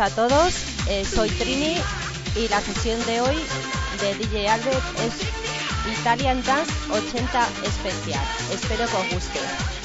a todos. Eh, soy Trini y la sesión de hoy de DJ Albert es Italian Dance 80 especial. Espero que os guste.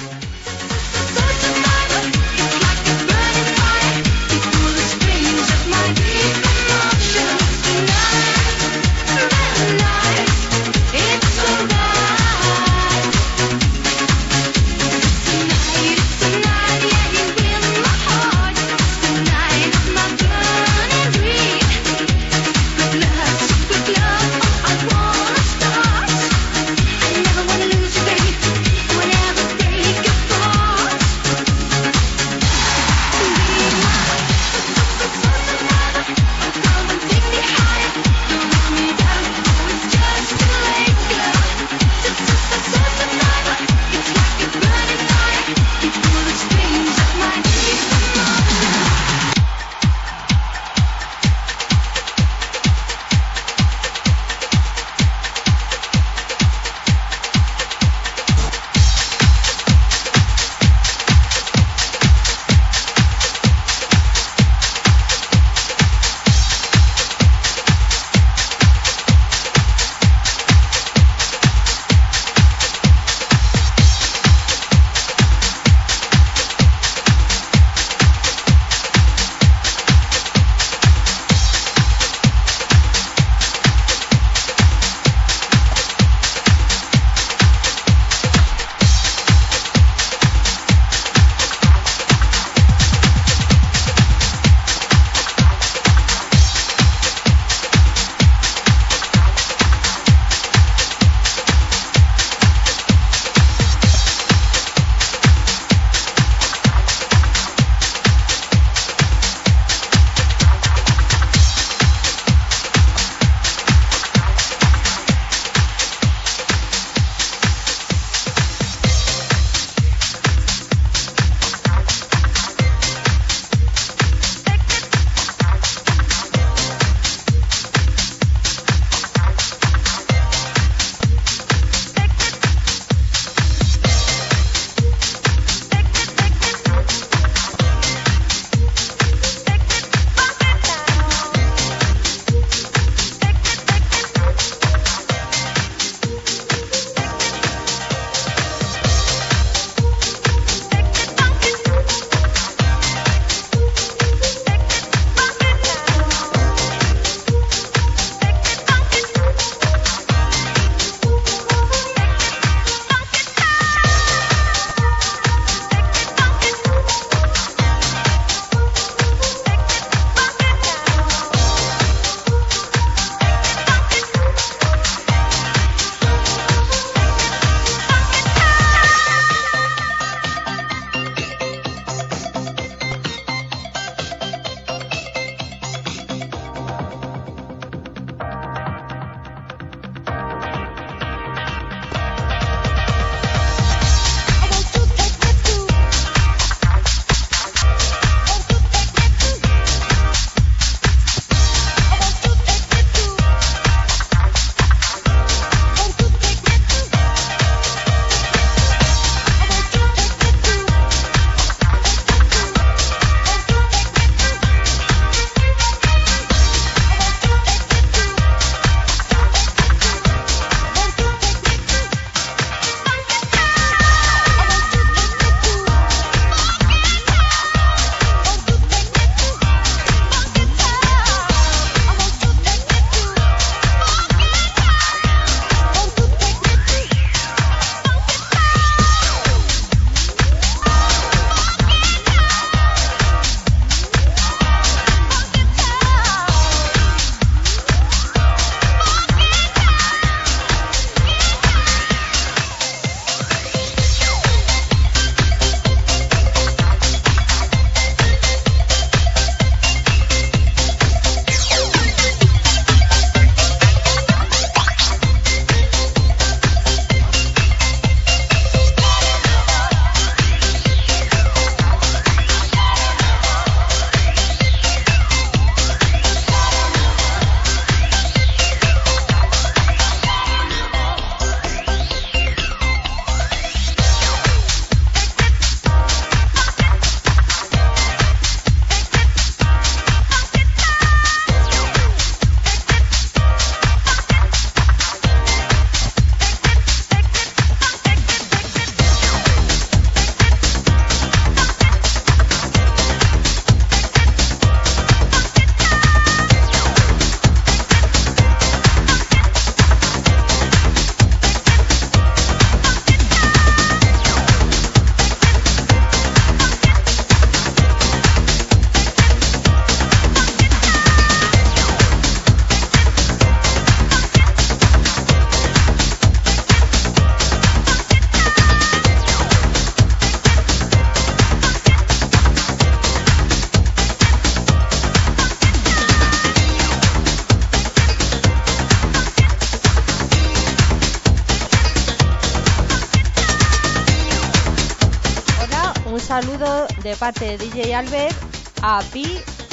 DJ Albert a Pi,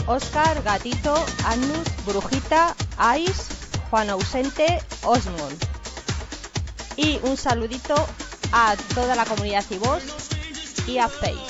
Oscar, Gatito, Anus, Brujita, Ice, Juan Ausente, Osmond. Y un saludito a toda la comunidad Cibos y a Face.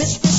Mr.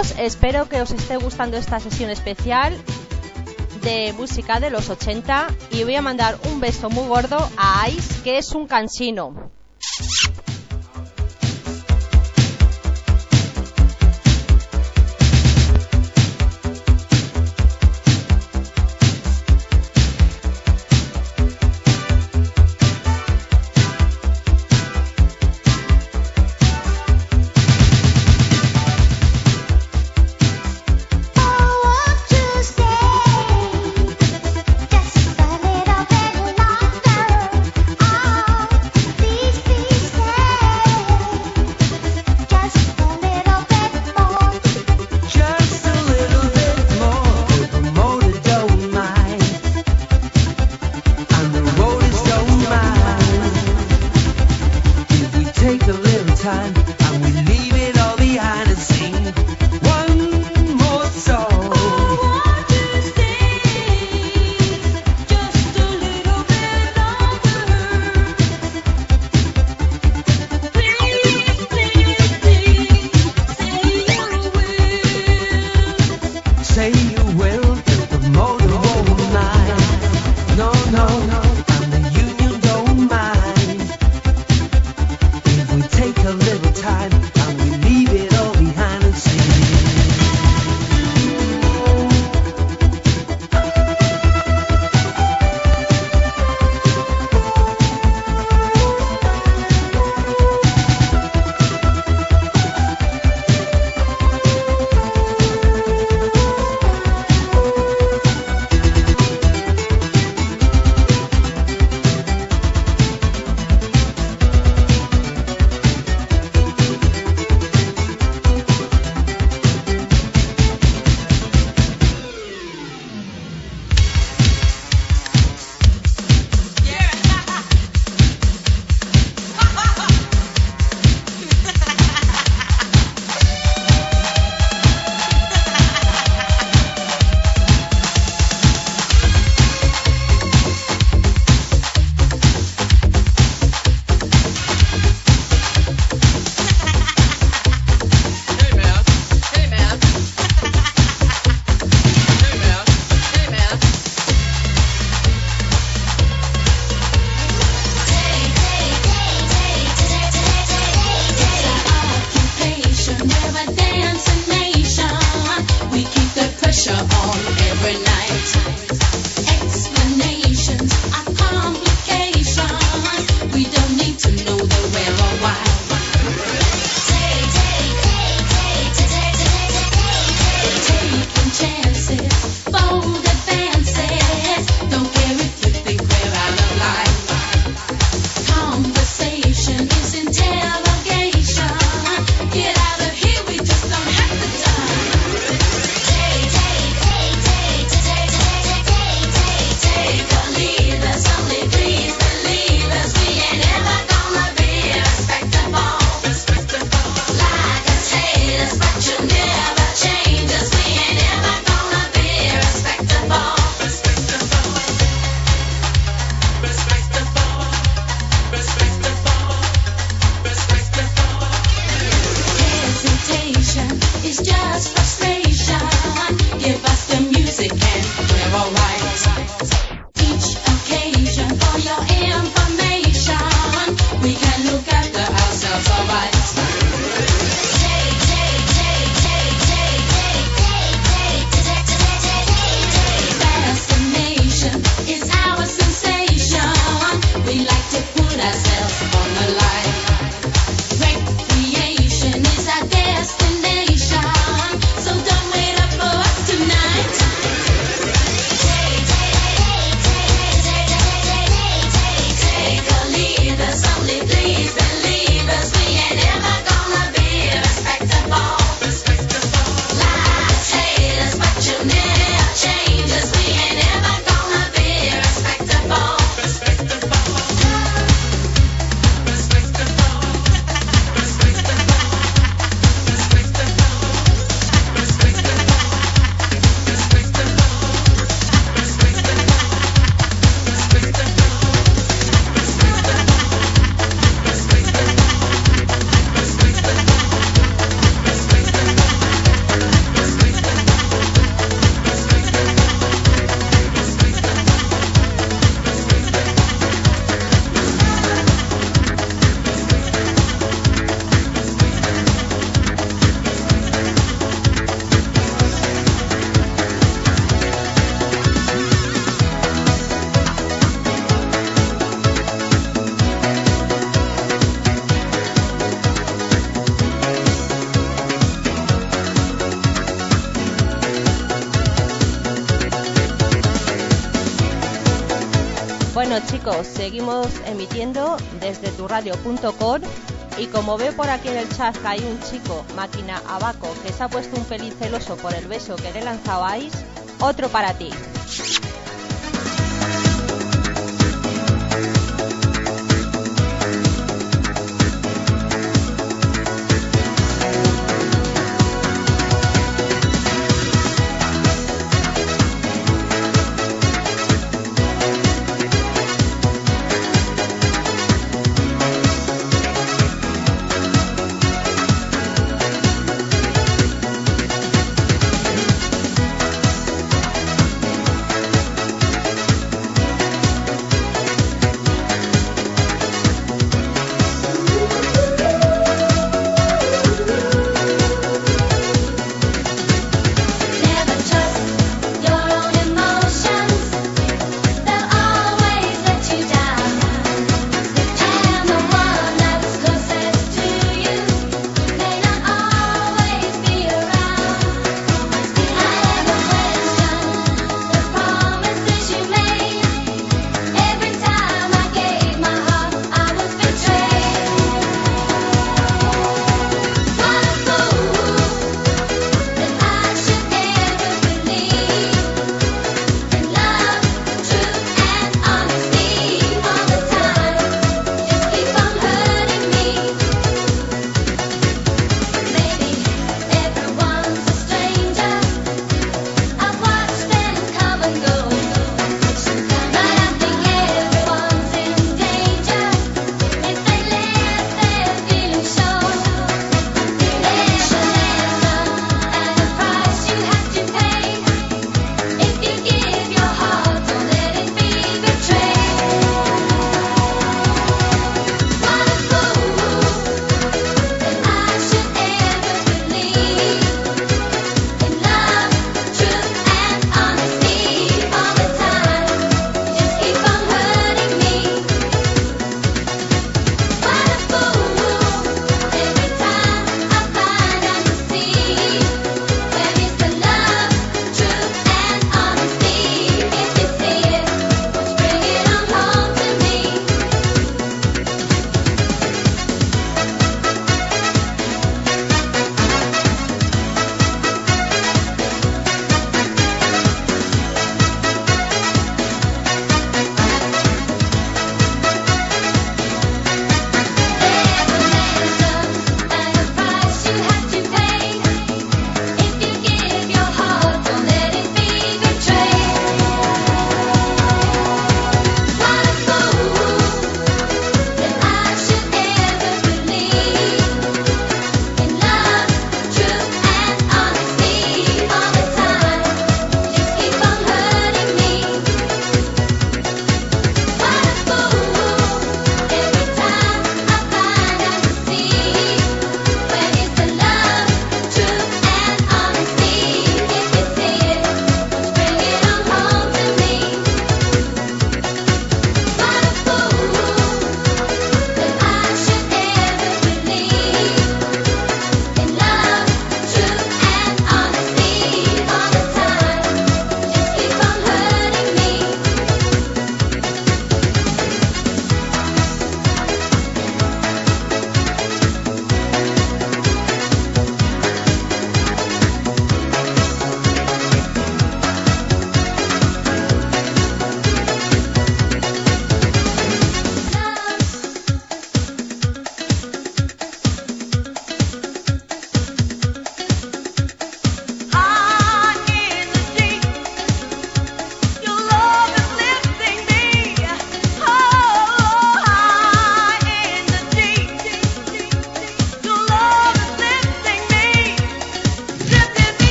espero que os esté gustando esta sesión especial de música de los 80 y voy a mandar un beso muy gordo a Ice, que es un cansino. Seguimos emitiendo desde turradio.com y como veo por aquí en el chat que hay un chico, máquina abaco, que se ha puesto un pelín celoso por el beso que le lanzabais, otro para ti.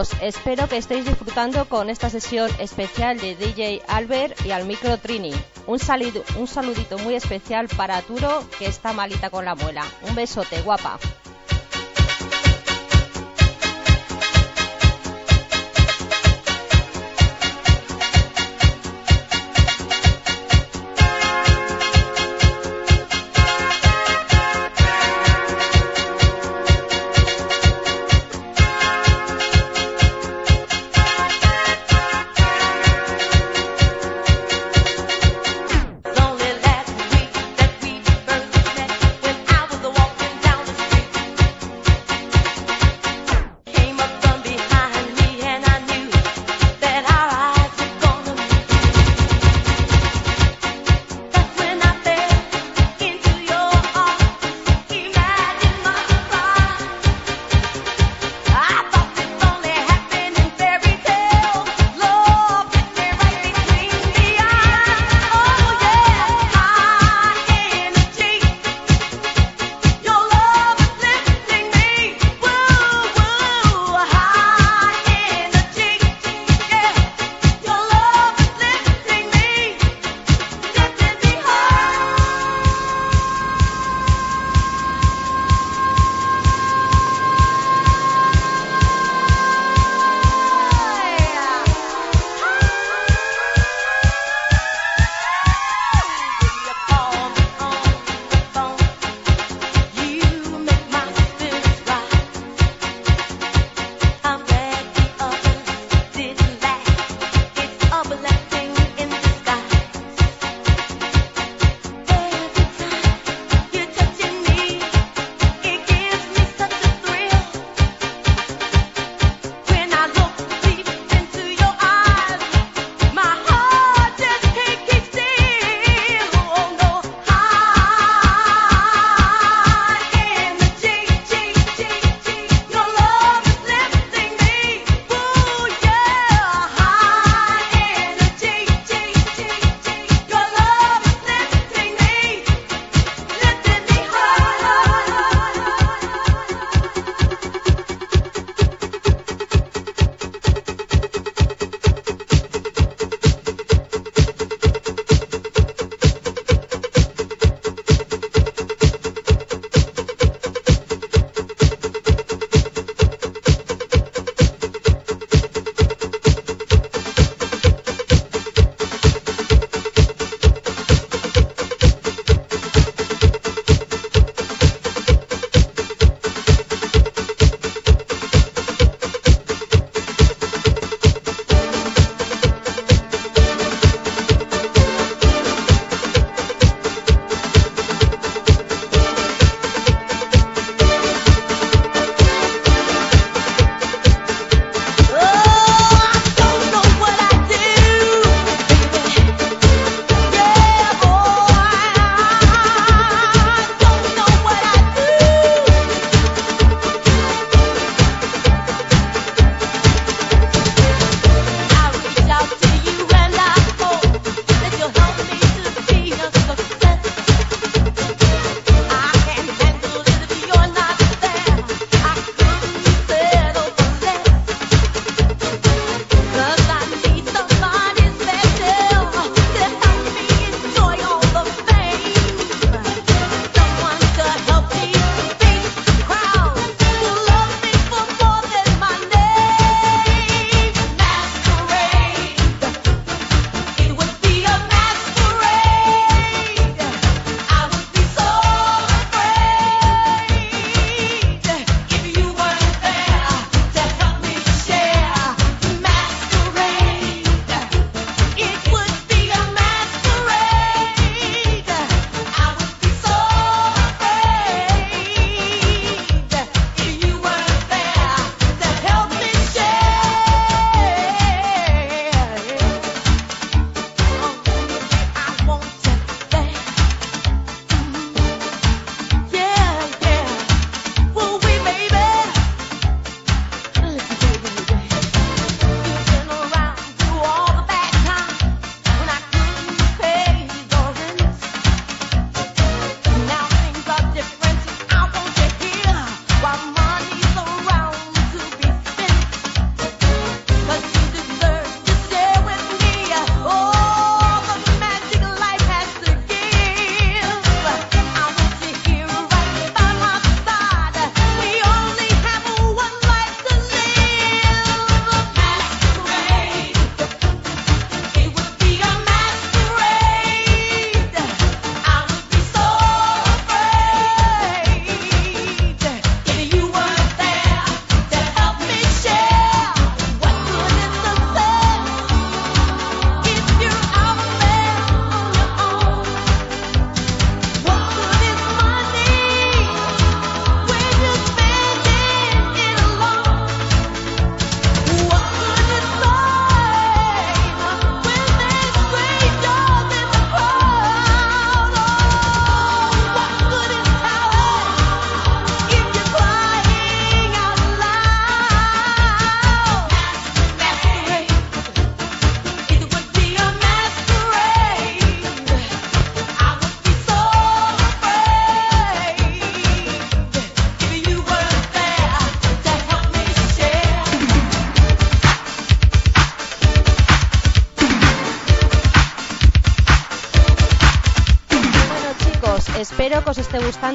Espero que estéis disfrutando con esta sesión especial de DJ Albert y al micro Trini. Un, un saludito muy especial para Turo, que está malita con la muela. Un besote, guapa.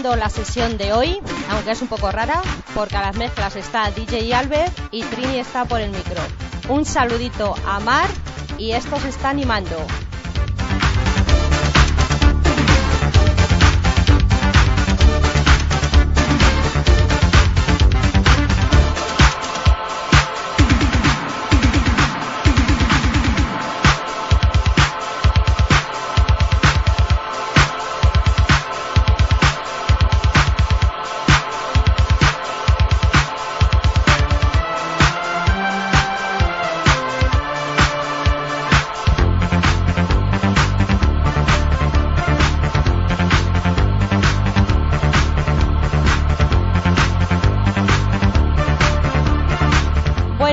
La sesión de hoy, aunque es un poco rara, porque a las mezclas está DJ Albert y Trini está por el micro. Un saludito a Mar y esto se está animando.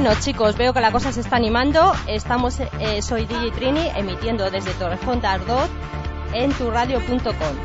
Bueno chicos, veo que la cosa se está animando. Estamos, eh, soy DJ Trini emitiendo desde Torrejón de Ardot en turradio.com.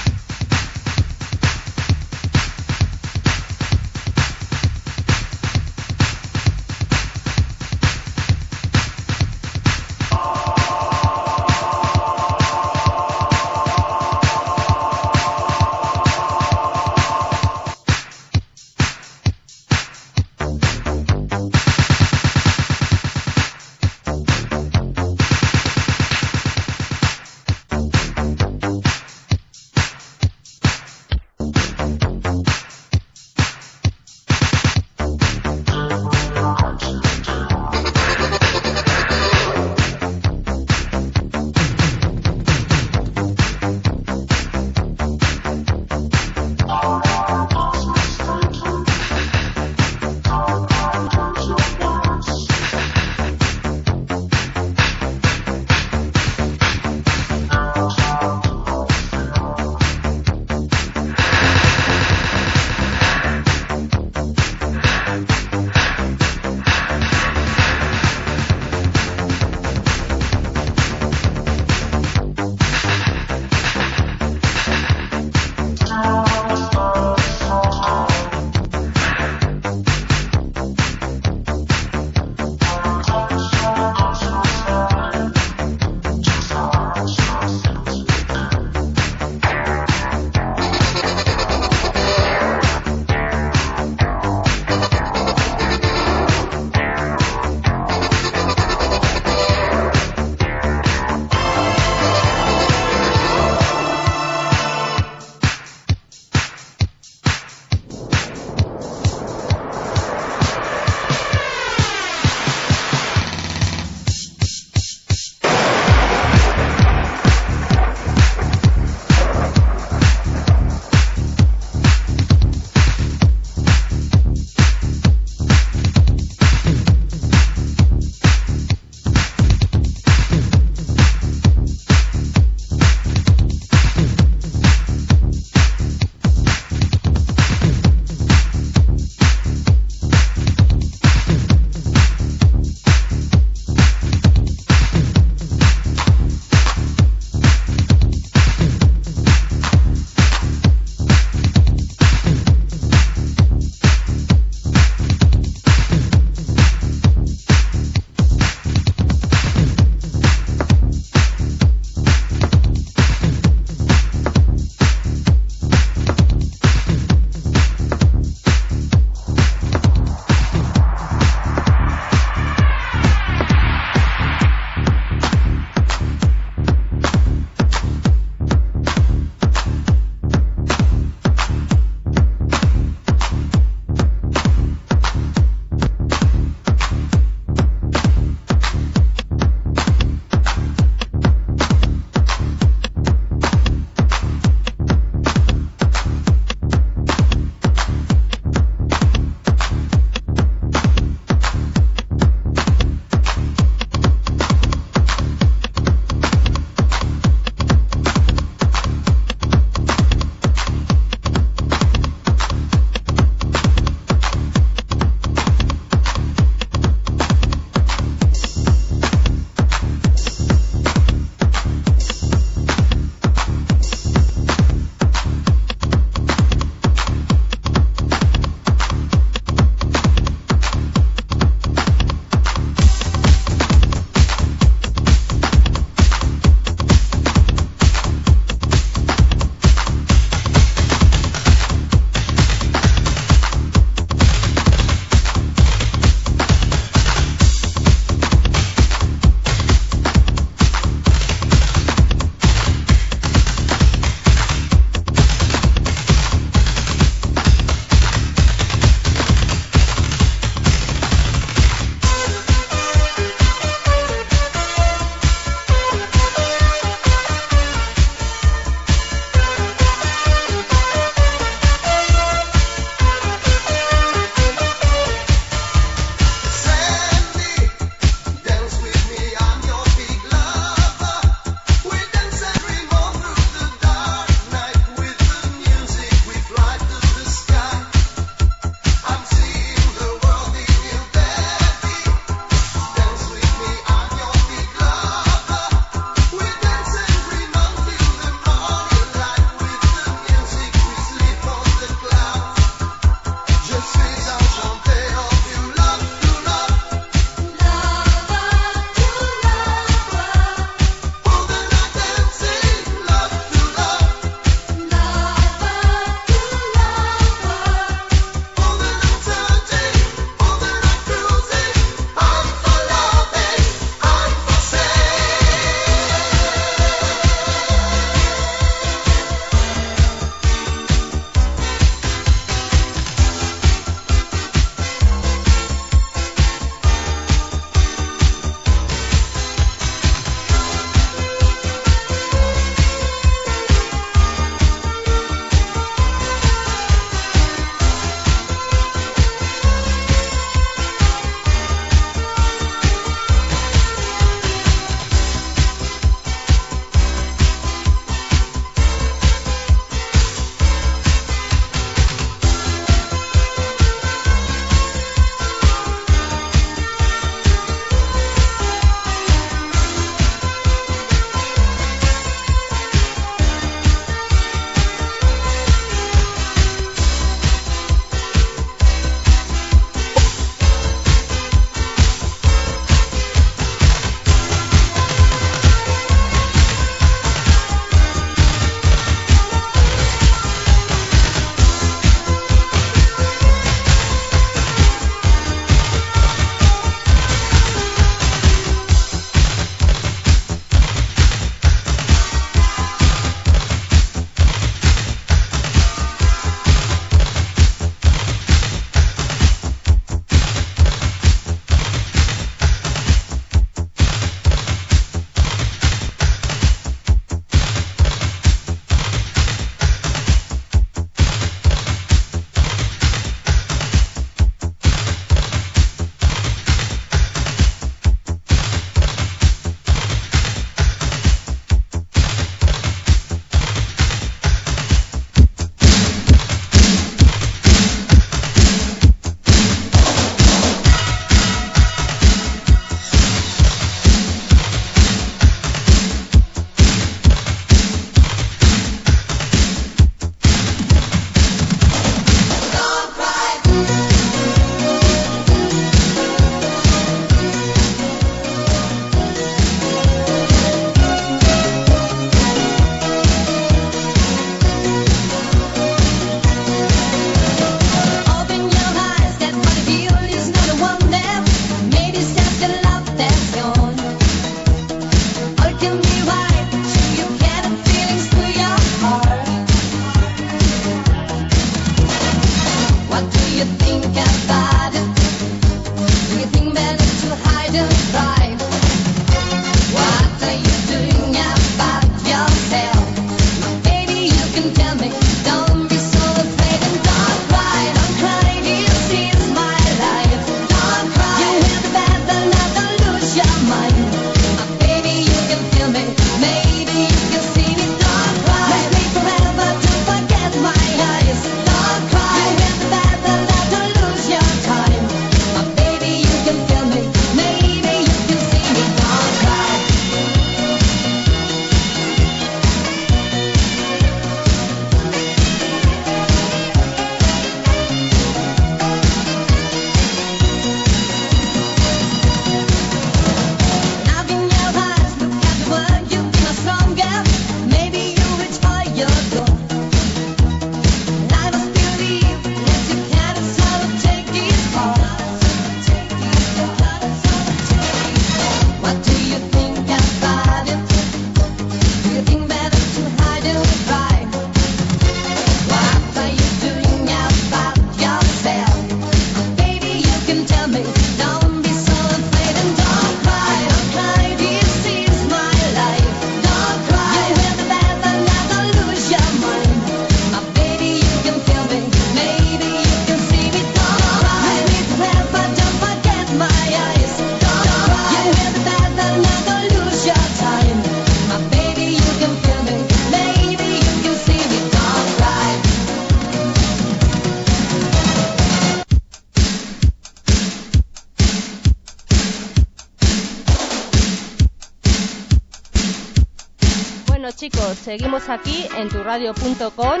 seguimos aquí en turradio.com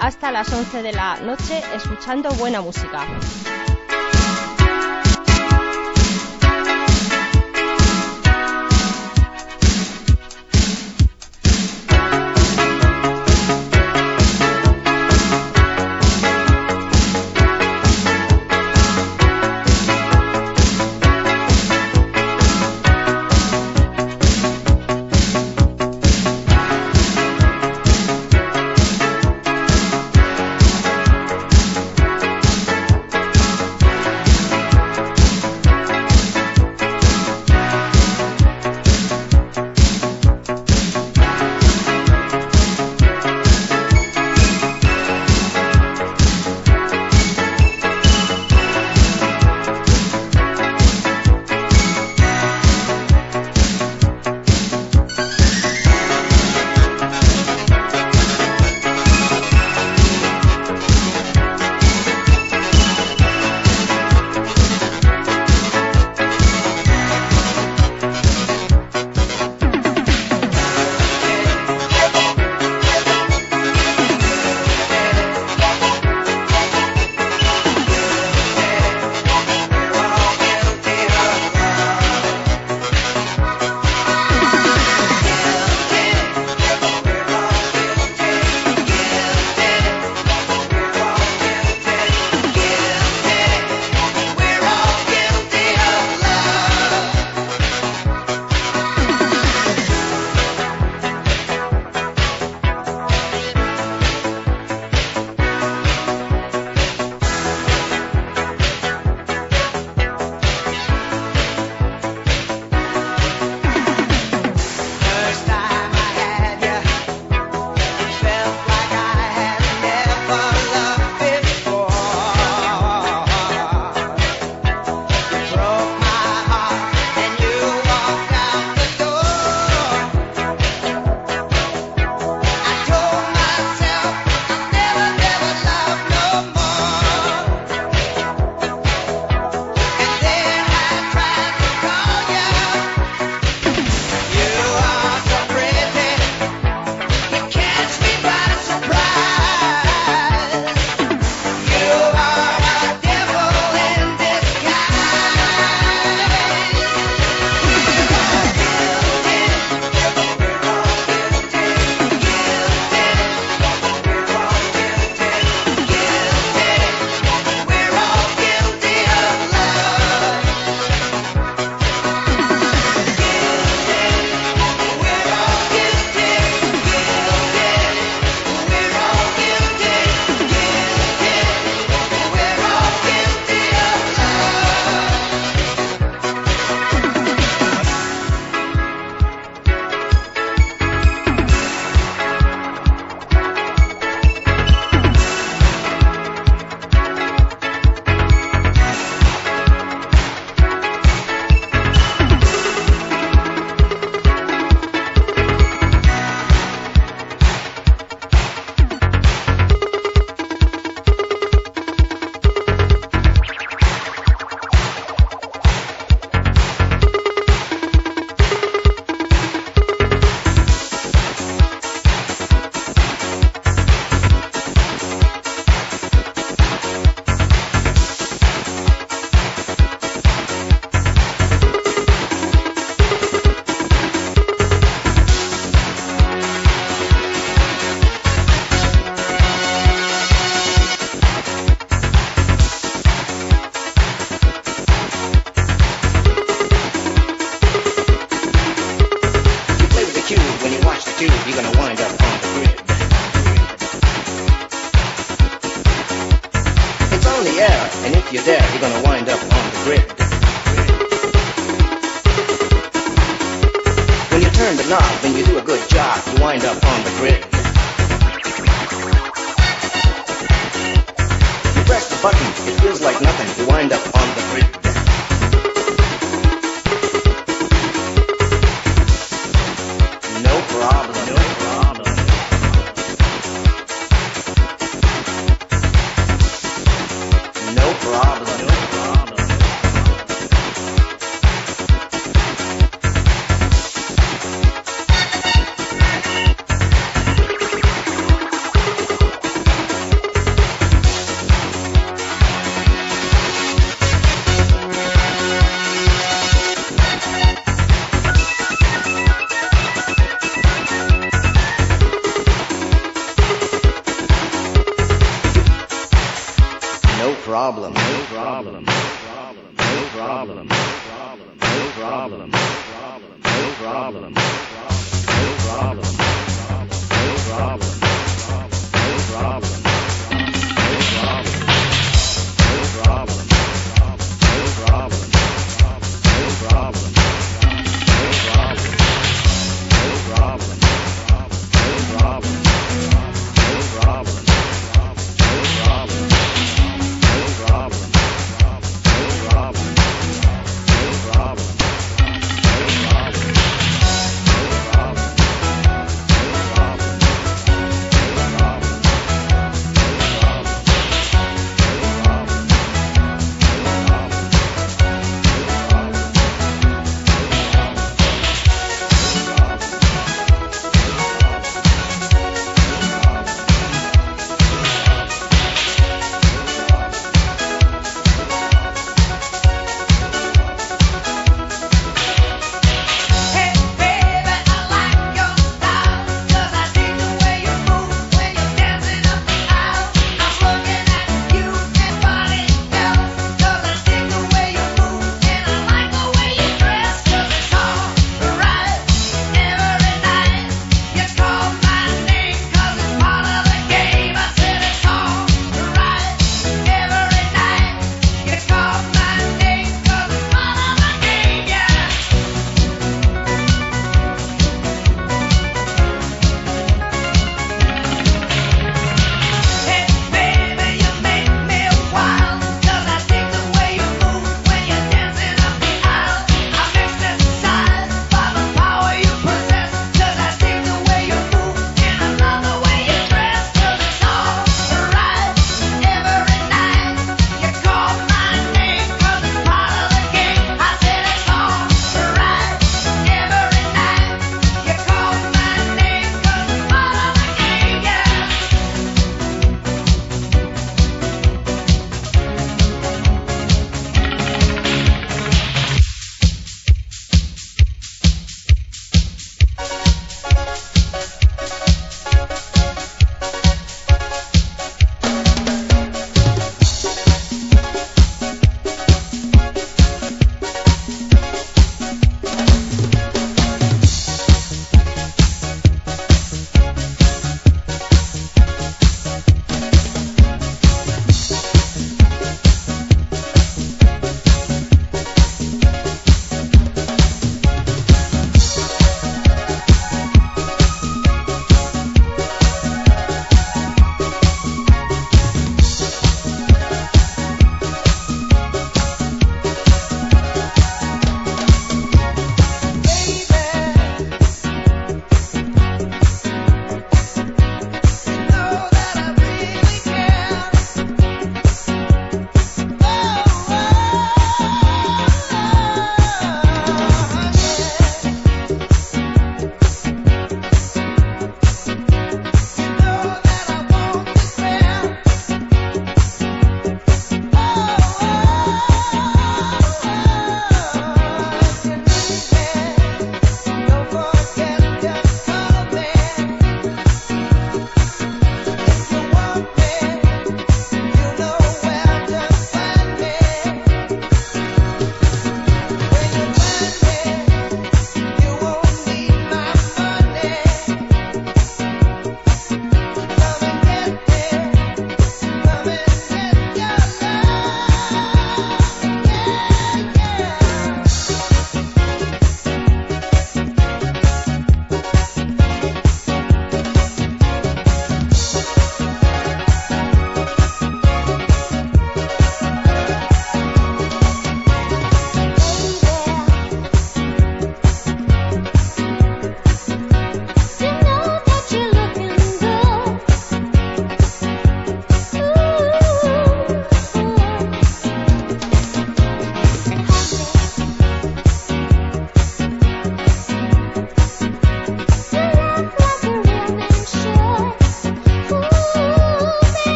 hasta las 11 de la noche escuchando buena música.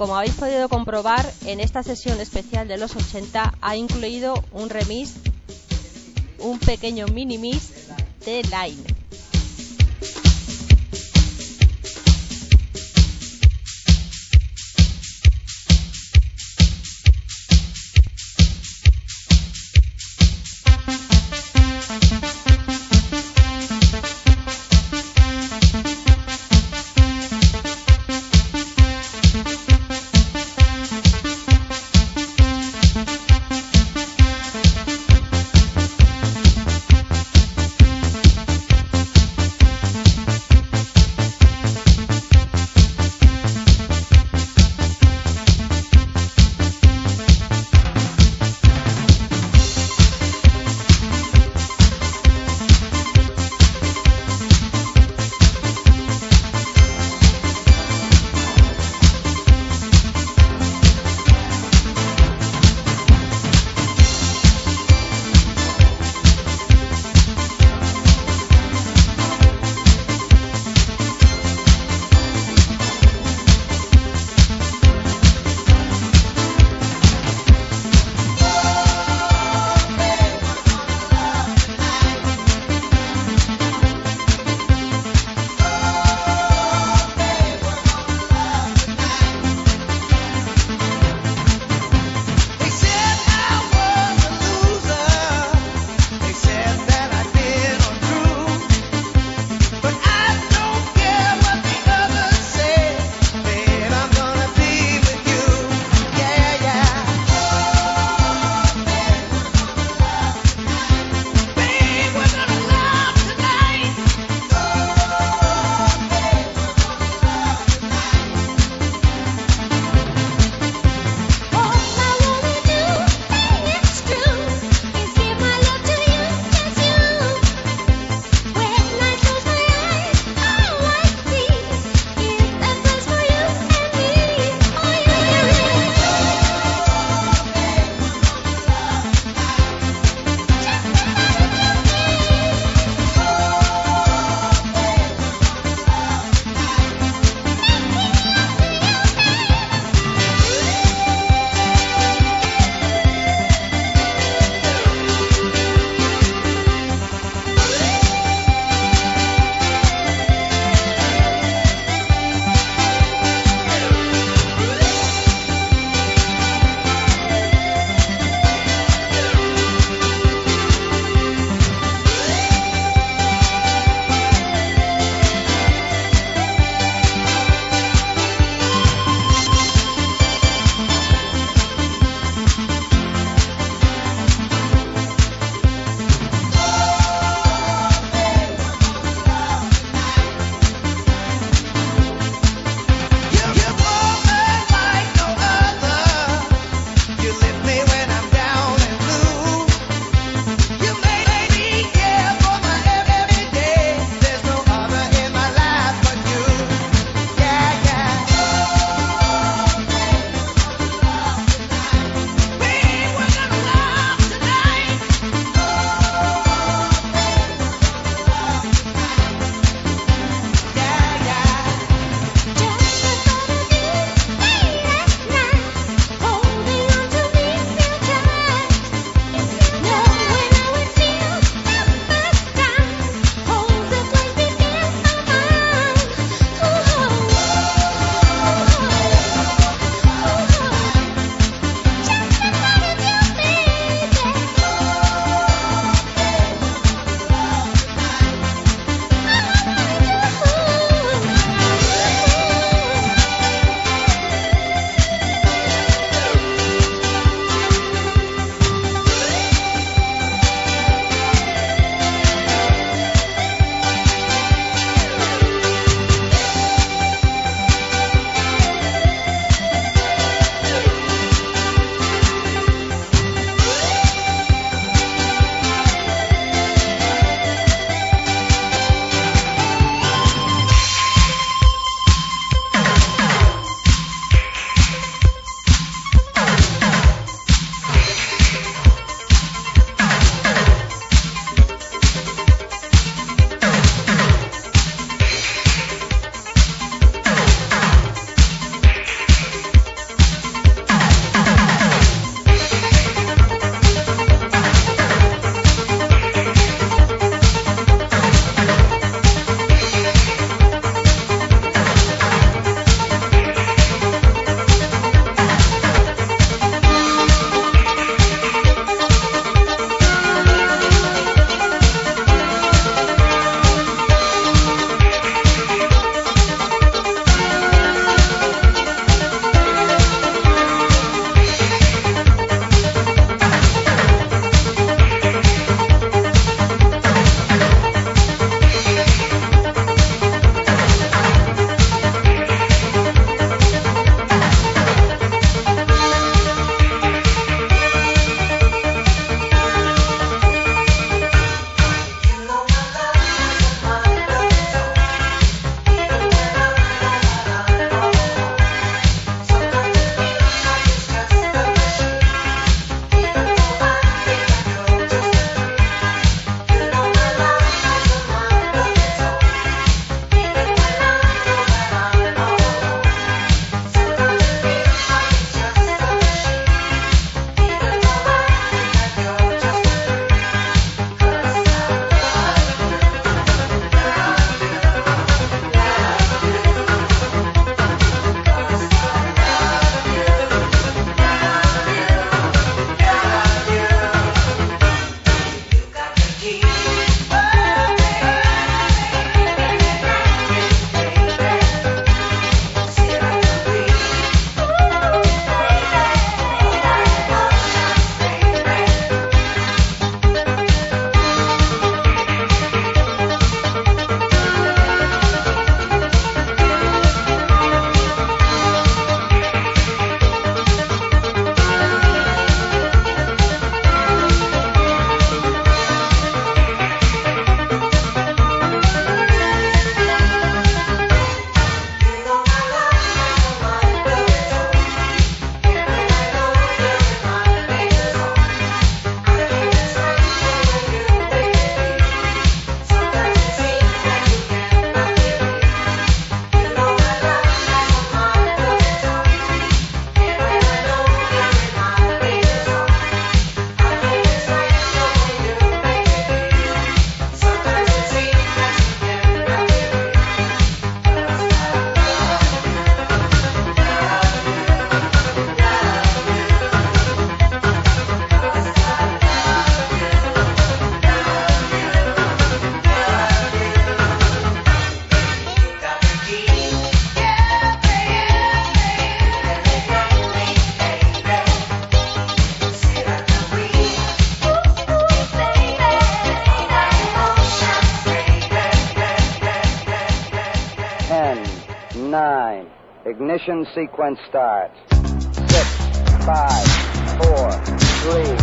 Como habéis podido comprobar, en esta sesión especial de los 80 ha incluido un remix, un pequeño mini mix de Line. Ignition sequence starts. 6, 5, 4, 3, 2,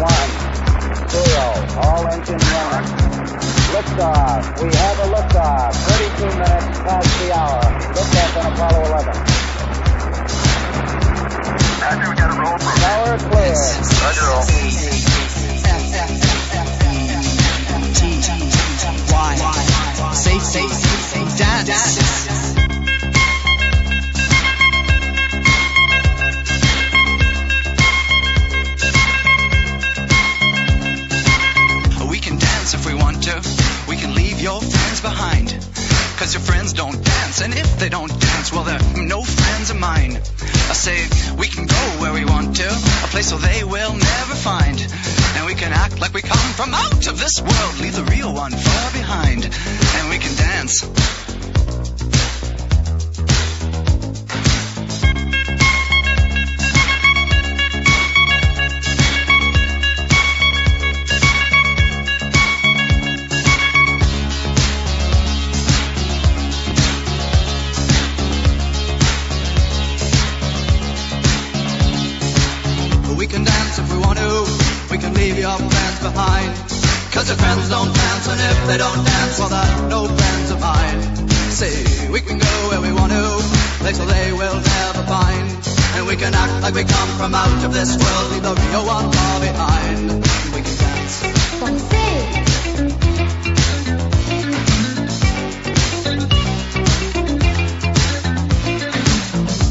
1, 0. All engine running. Liftoff. We have a liftoff. 32 minutes past the hour. Liftoff on Apollo 11. Roger, we got a roll for Tower clear. Roger, roll. Why? Say, say, say, dance. Say, we can go where we want to, a place where they will never find. And we can act like we come from out of this world, act like we come from out of this world, leave the real one far behind. We can dance.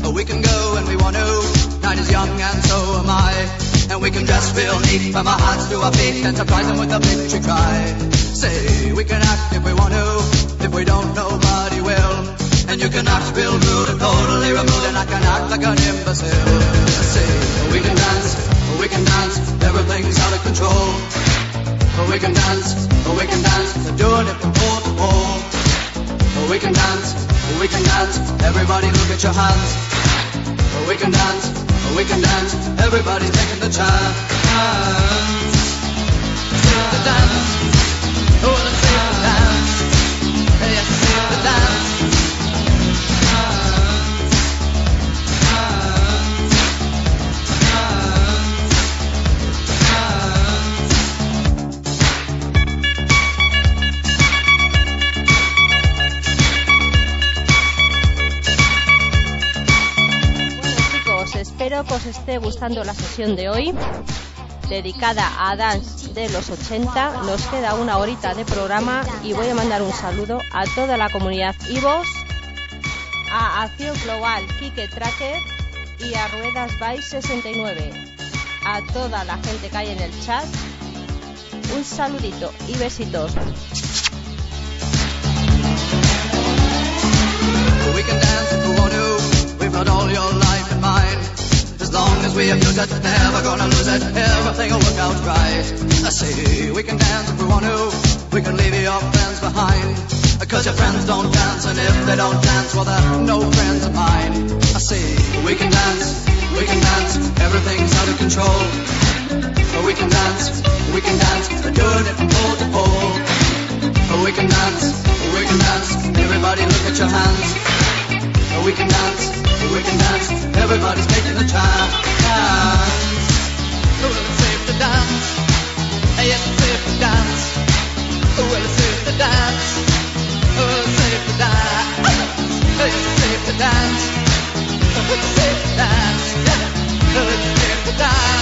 Oh, we can go when we want to. Night is young and so am I. And we can dress real neat from our hearts to our feet and surprise them with a victory cry. Say, we can act if we want to. If we don't, know will. And you can act real rude and totally removed, and I can act like an imbecile. Say, we can dance, we can dance, everything's out of control. We can dance, we can dance, we're doing it from pole to pole. We can dance, we can dance, everybody look at your hands. We can dance, we can dance, everybody's taking the chance. Sing the dance, os esté gustando la sesión de hoy, dedicada a dance de los 80. Nos queda una horita de programa y voy a mandar un saludo a toda la comunidad IVOS, a Acción Global Kike Tracker y a Ruedas by 69. A toda la gente que hay en el chat, un saludito y besitos. We. As long as we abuse it, never gonna lose it. Everything will work out right. I say we can dance if we want to. We can leave your friends behind. Cause your friends don't dance, and if they don't dance, well, they're no friends of mine. I say we can dance, we can dance. Everything's out of control. We can dance, we can dance. Doing it from pole to pole. We can dance, we can dance. Everybody look at your hands. We can dance, we can dance. Everybody's taking the chance. Oh, it's safe to dance. Yes, it's safe to dance. Well, it's safe to dance. Oh, it's safe to dance. Yes, it's safe to dance. It's safe to dance. Yeah. It's safe to dance.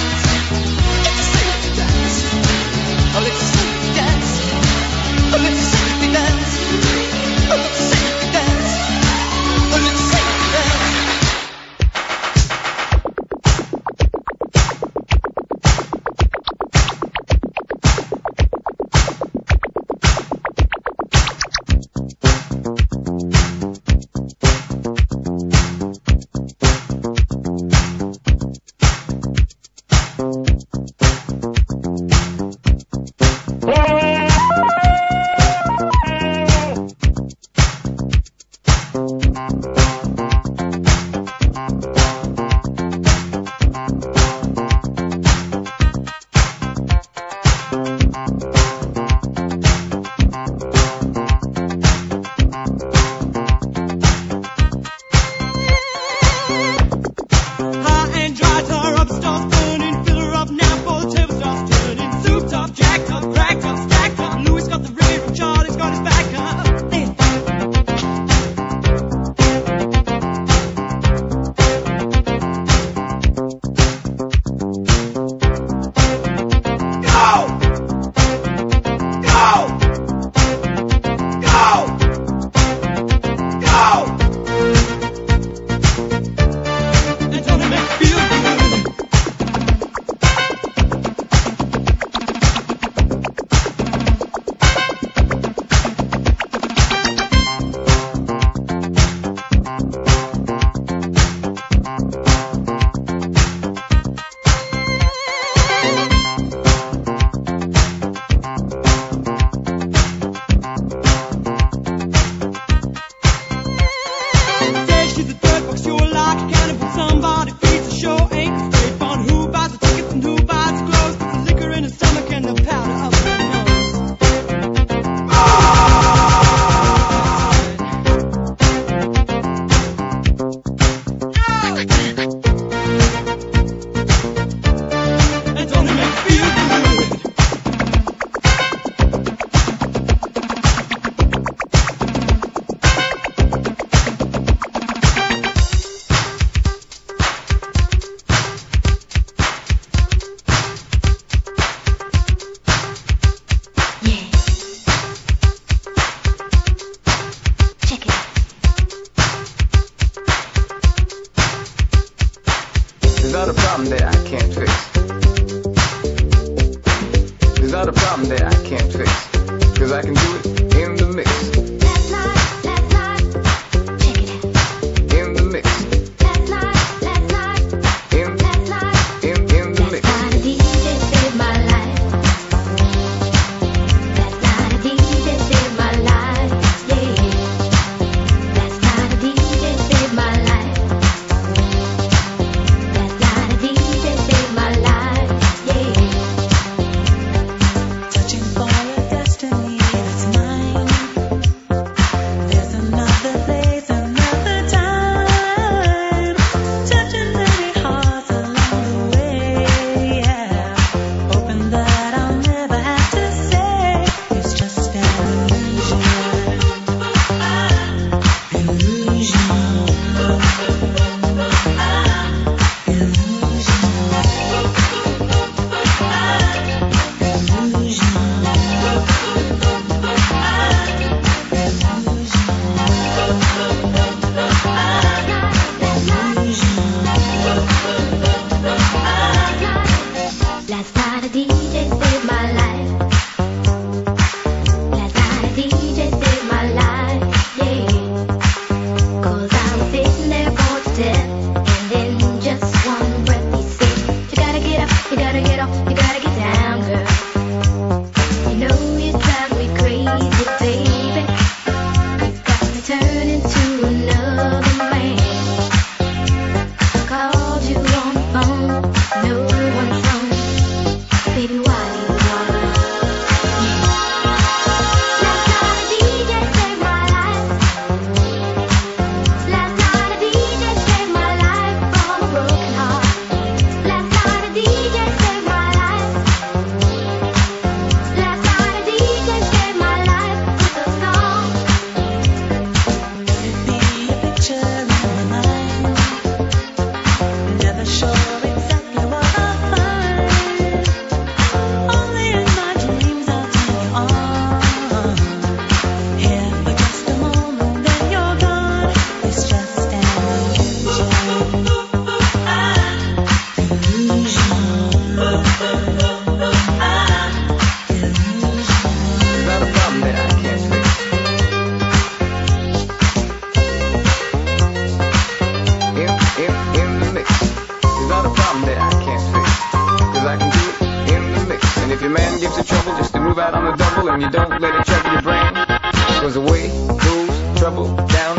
types of trouble just to move out on the double and you don't let it trouble your brain. Cause away, goes trouble, down.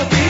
the people.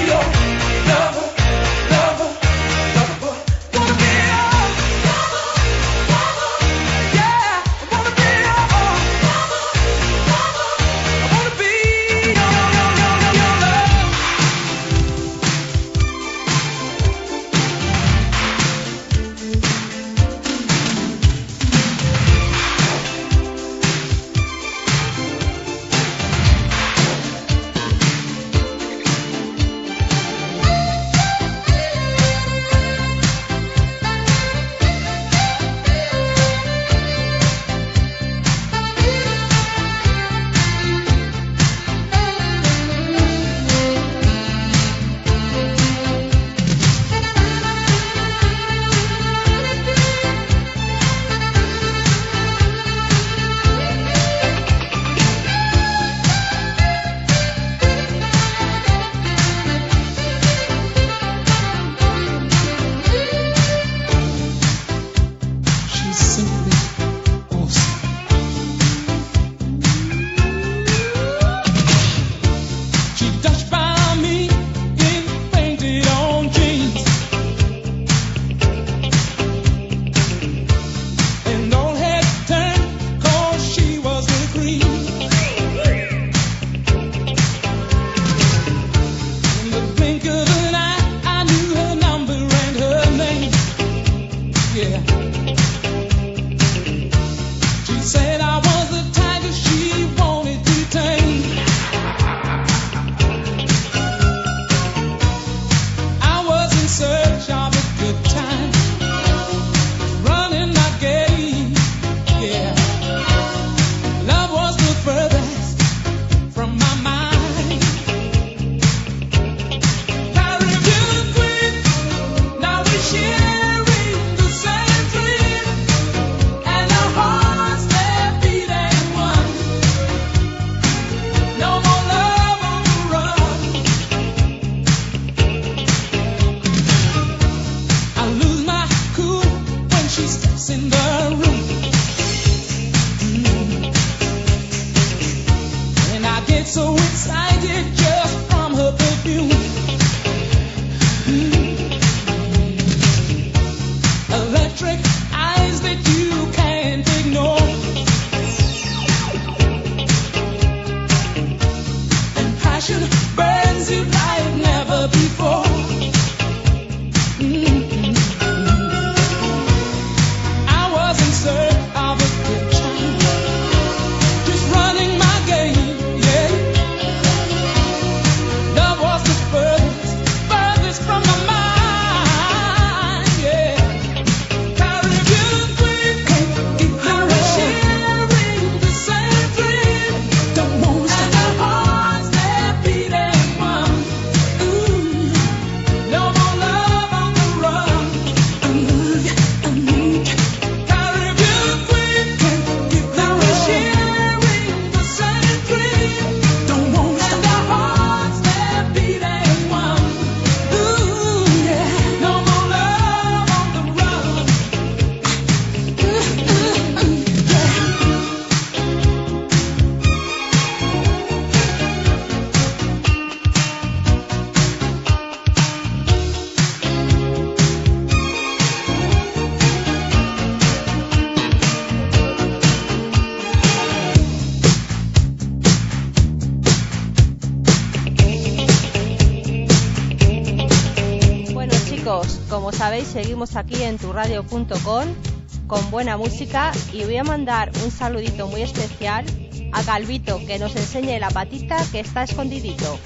como sabéis seguimos aquí en turradio.com con buena música y voy a mandar un saludito muy especial a Calvito que nos enseñe la patita que está escondidito.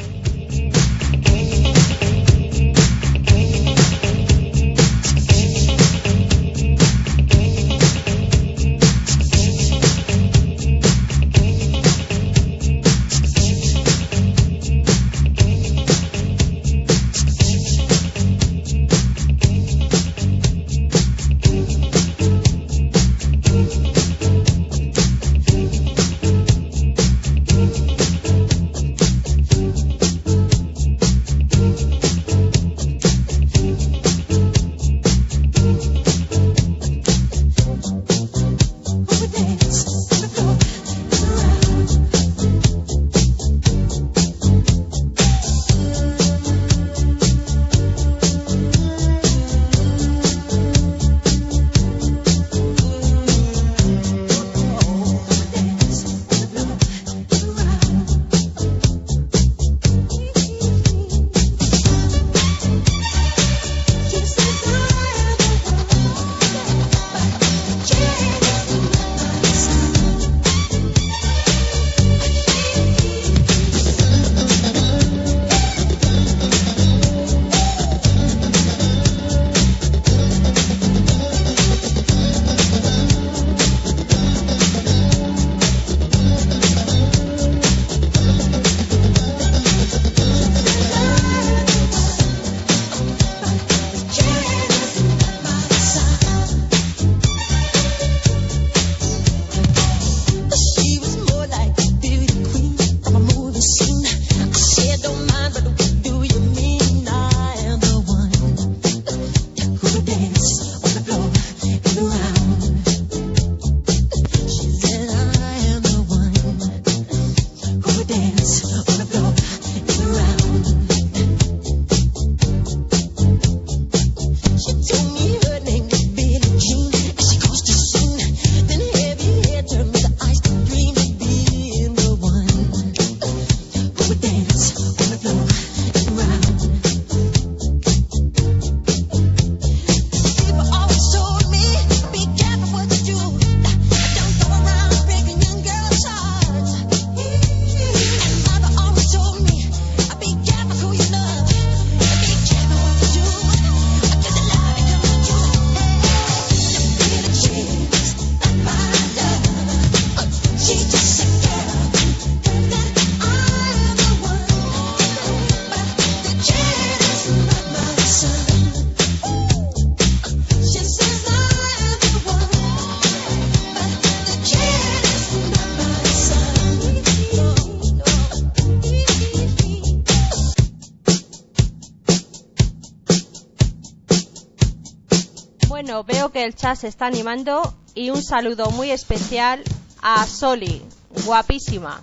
Veo que el chat se está animando y un saludo muy especial a Soli, guapísima.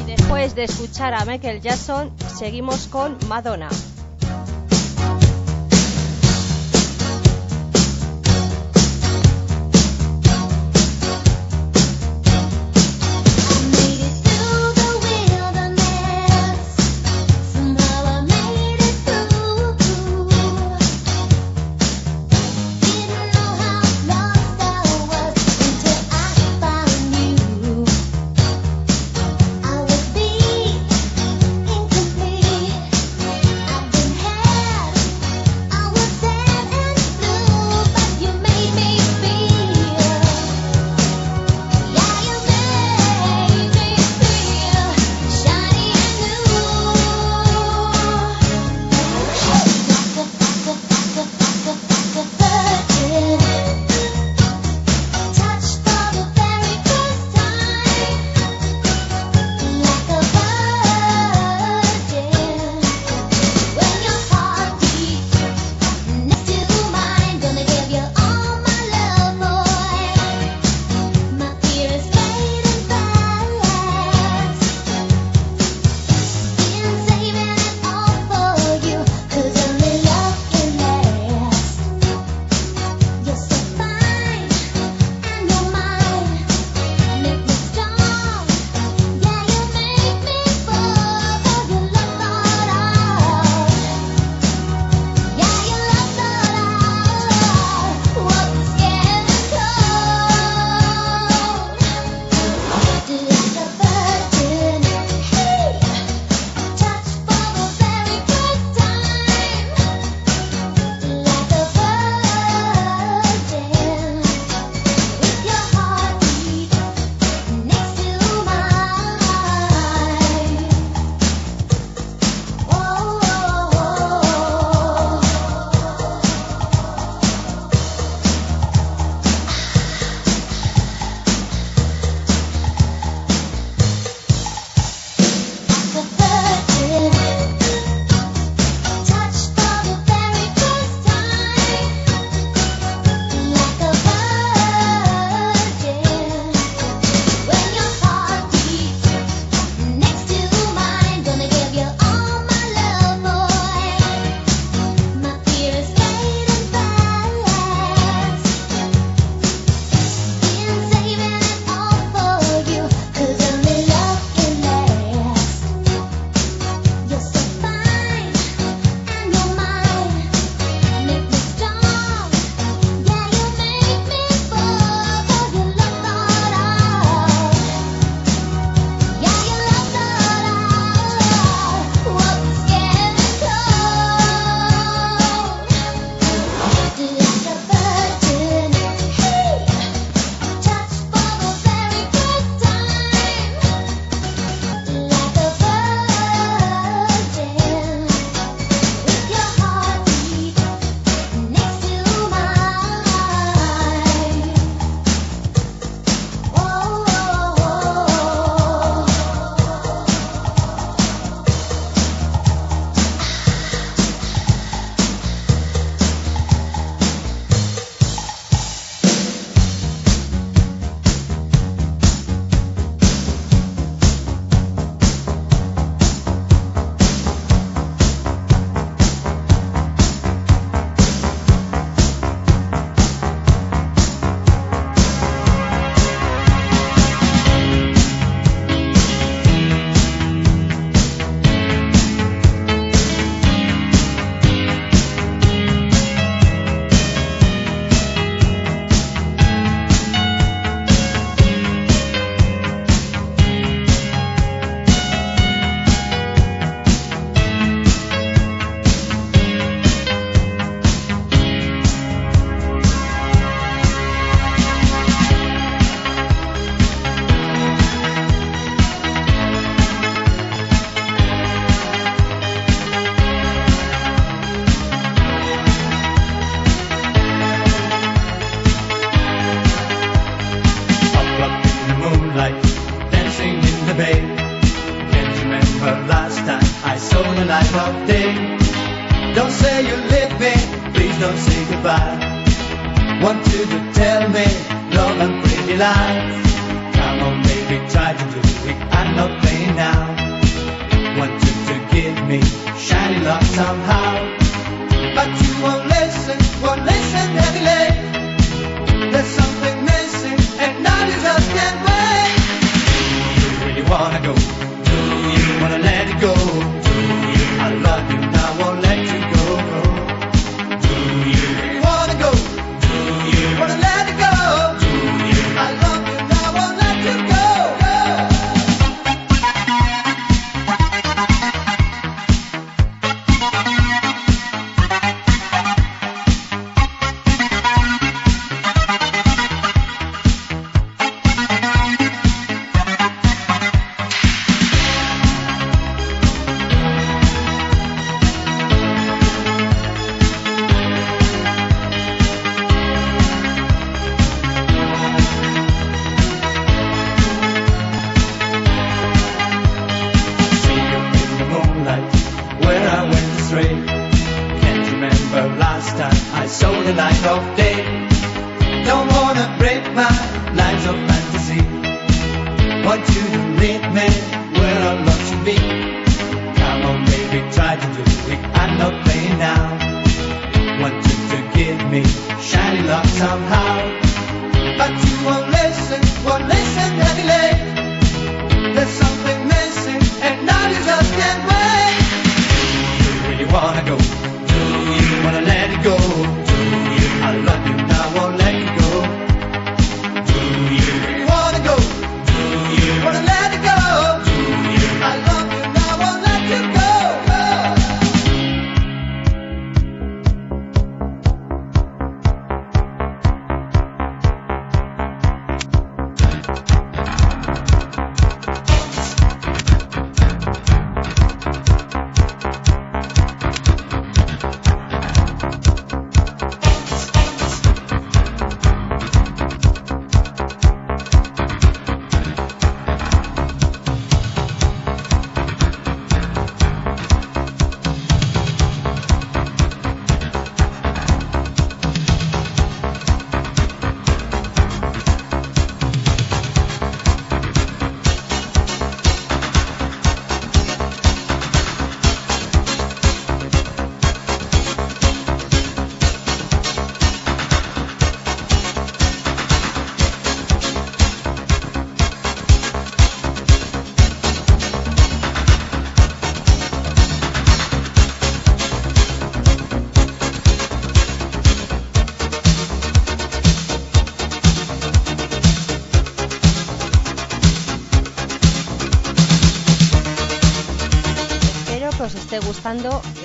Y después de escuchar a Michael Jackson, seguimos con Madonna.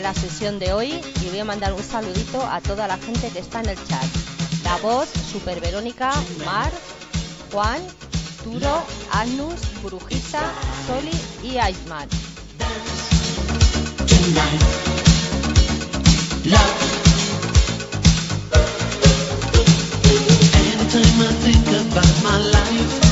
la sesión de hoy y voy a mandar un saludito a toda la gente que está en el chat. La voz, Super Verónica, Mar, Juan, Turo, Agnus, Brujita, Soli y Aisman. Love. I think about my life.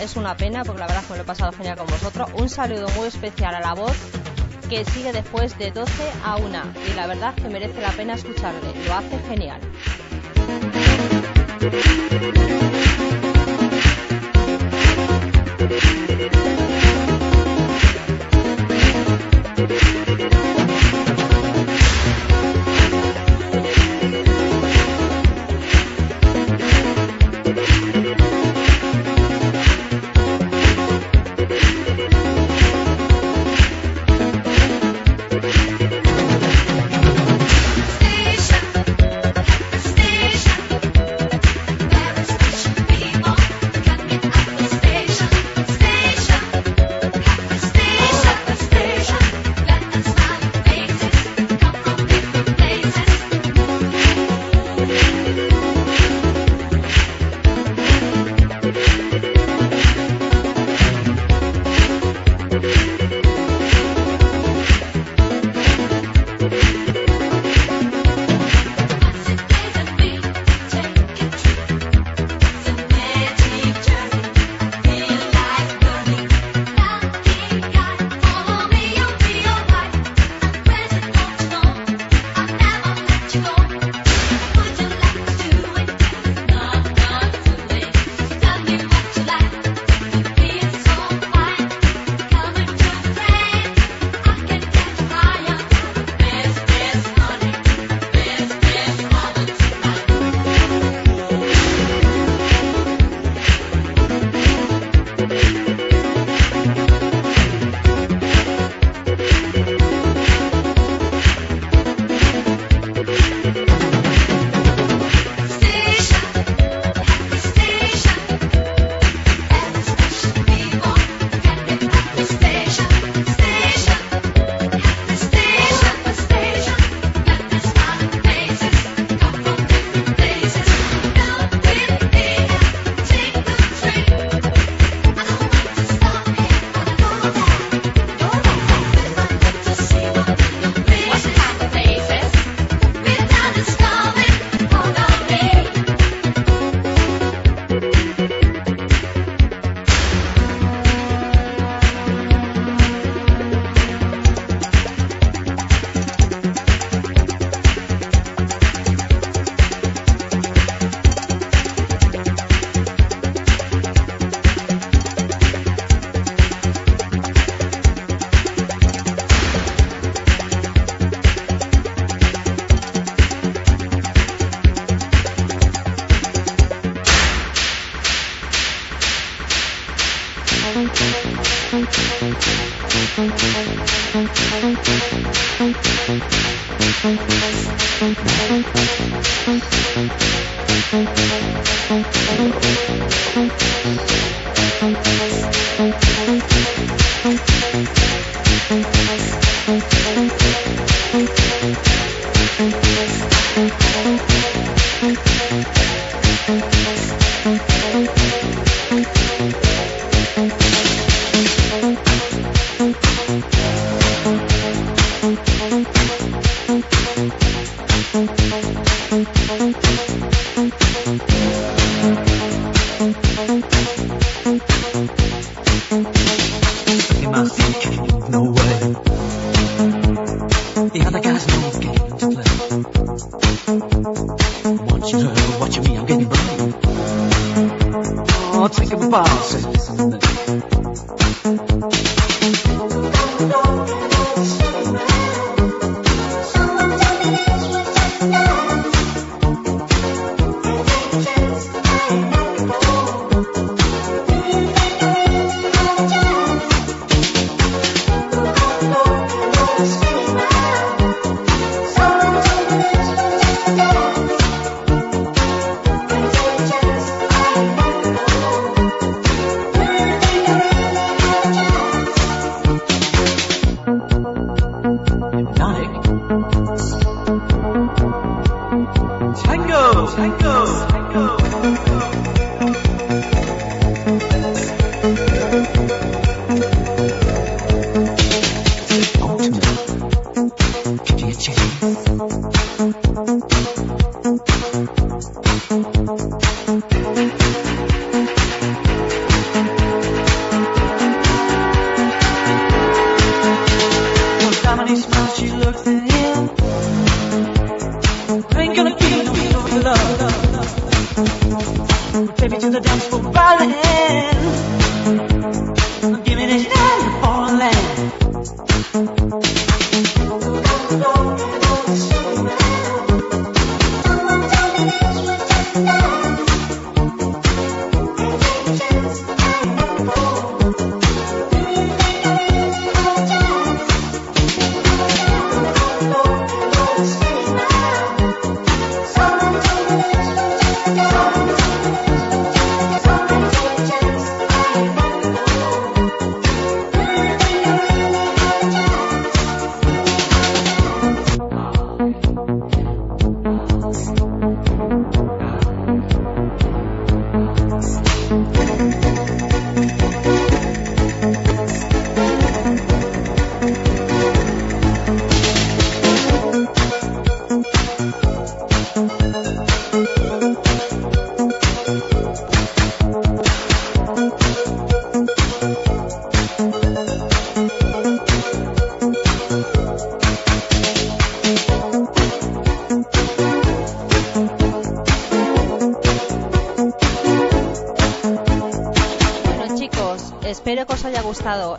Es una pena porque la verdad que me lo he pasado genial con vosotros. Un saludo muy especial a la voz que sigue después de 12 a 1 y la verdad que merece la pena escucharle. Lo hace genial.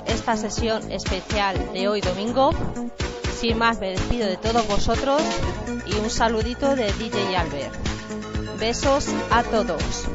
esta sesión especial de hoy domingo. Sin más, me despido de todos vosotros y un saludito de DJ Albert. Besos a todos.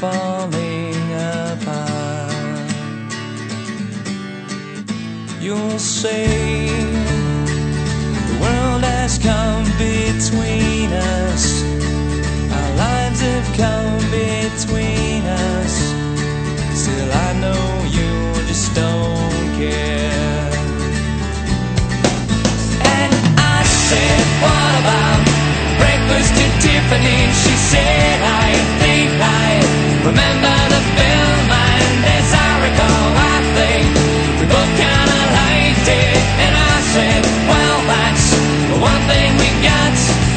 falling apart. You'll say the world has come between us, our lives have come between us. Still, I know you just don't care. And I said, What about breakfast to Tiffany? She said. lights.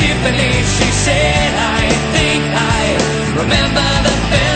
Tiffany, she said, I think I remember the best.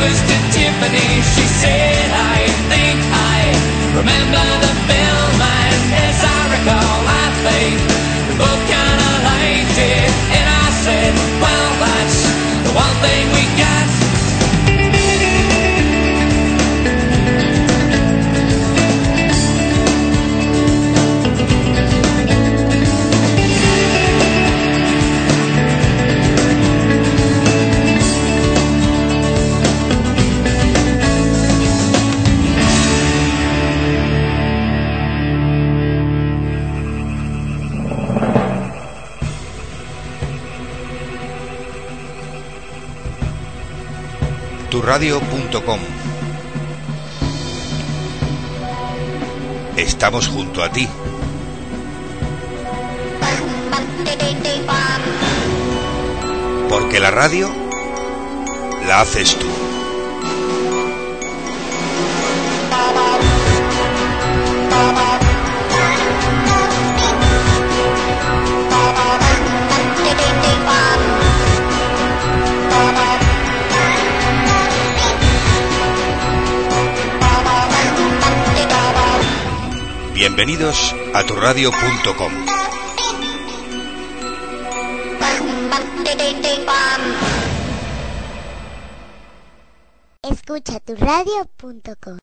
was to Tiffany. She said, I think I remember the film. And as I recall, I think we both kind of liked it. And I said, well, that's the one thing we got. Escuchaturradio.com Estamos junto a ti. Porque la radio la haces tú. Bienvenidos a turradio.com. Escucha tu radio.com.